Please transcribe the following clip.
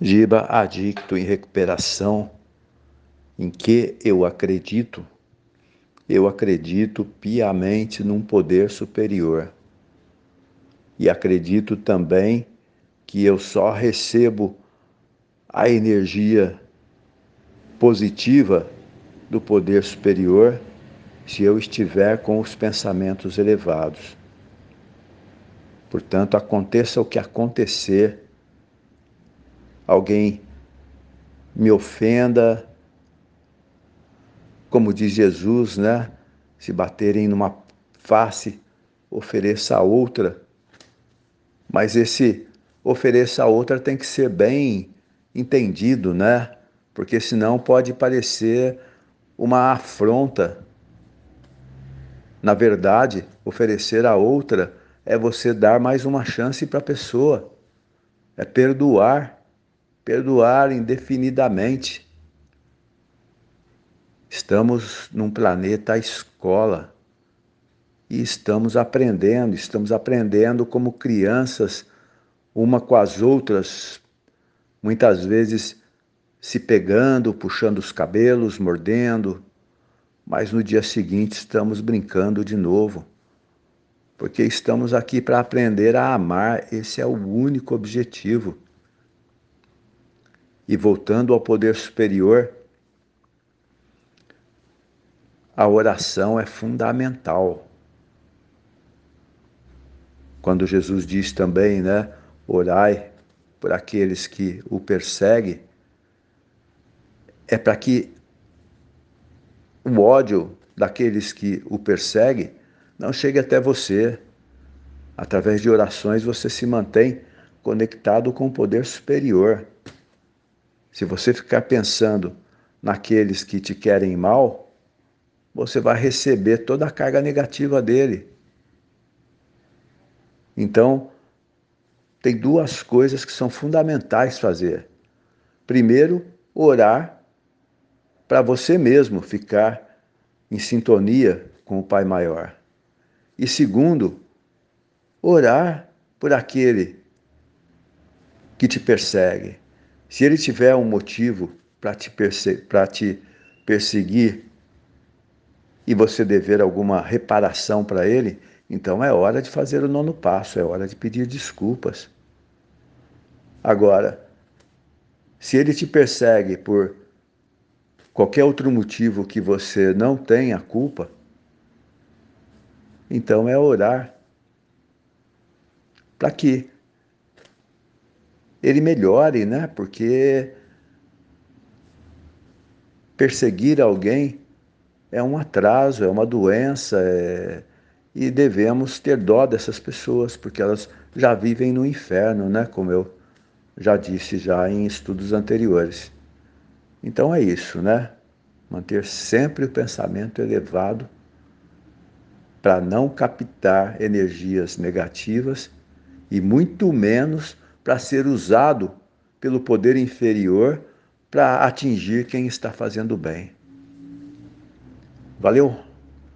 Giba adicto em recuperação, em que eu acredito? Eu acredito piamente num poder superior. E acredito também que eu só recebo a energia positiva do poder superior se eu estiver com os pensamentos elevados. Portanto, aconteça o que acontecer, alguém me ofenda, como diz Jesus, né? Se baterem numa face, ofereça a outra. Mas esse ofereça a outra tem que ser bem entendido, né? Porque senão pode parecer uma afronta. Na verdade, oferecer a outra é você dar mais uma chance para a pessoa. É perdoar perdoar indefinidamente. Estamos num planeta escola e estamos aprendendo, estamos aprendendo como crianças, uma com as outras, muitas vezes se pegando, puxando os cabelos, mordendo, mas no dia seguinte estamos brincando de novo, porque estamos aqui para aprender a amar, esse é o único objetivo. E voltando ao poder superior, a oração é fundamental. Quando Jesus diz também, né, orai por aqueles que o perseguem, é para que o ódio daqueles que o perseguem não chegue até você. Através de orações você se mantém conectado com o poder superior. Se você ficar pensando naqueles que te querem mal, você vai receber toda a carga negativa dele. Então, tem duas coisas que são fundamentais fazer. Primeiro, orar para você mesmo ficar em sintonia com o Pai Maior. E segundo, orar por aquele que te persegue. Se ele tiver um motivo para te, perse te perseguir e você dever alguma reparação para ele, então é hora de fazer o nono passo, é hora de pedir desculpas. Agora, se ele te persegue por qualquer outro motivo que você não tenha culpa, então é orar para que ele melhore, né? Porque perseguir alguém é um atraso, é uma doença, é... e devemos ter dó dessas pessoas, porque elas já vivem no inferno, né? Como eu já disse já em estudos anteriores. Então é isso, né? Manter sempre o pensamento elevado para não captar energias negativas e muito menos para ser usado pelo poder inferior para atingir quem está fazendo bem. Valeu!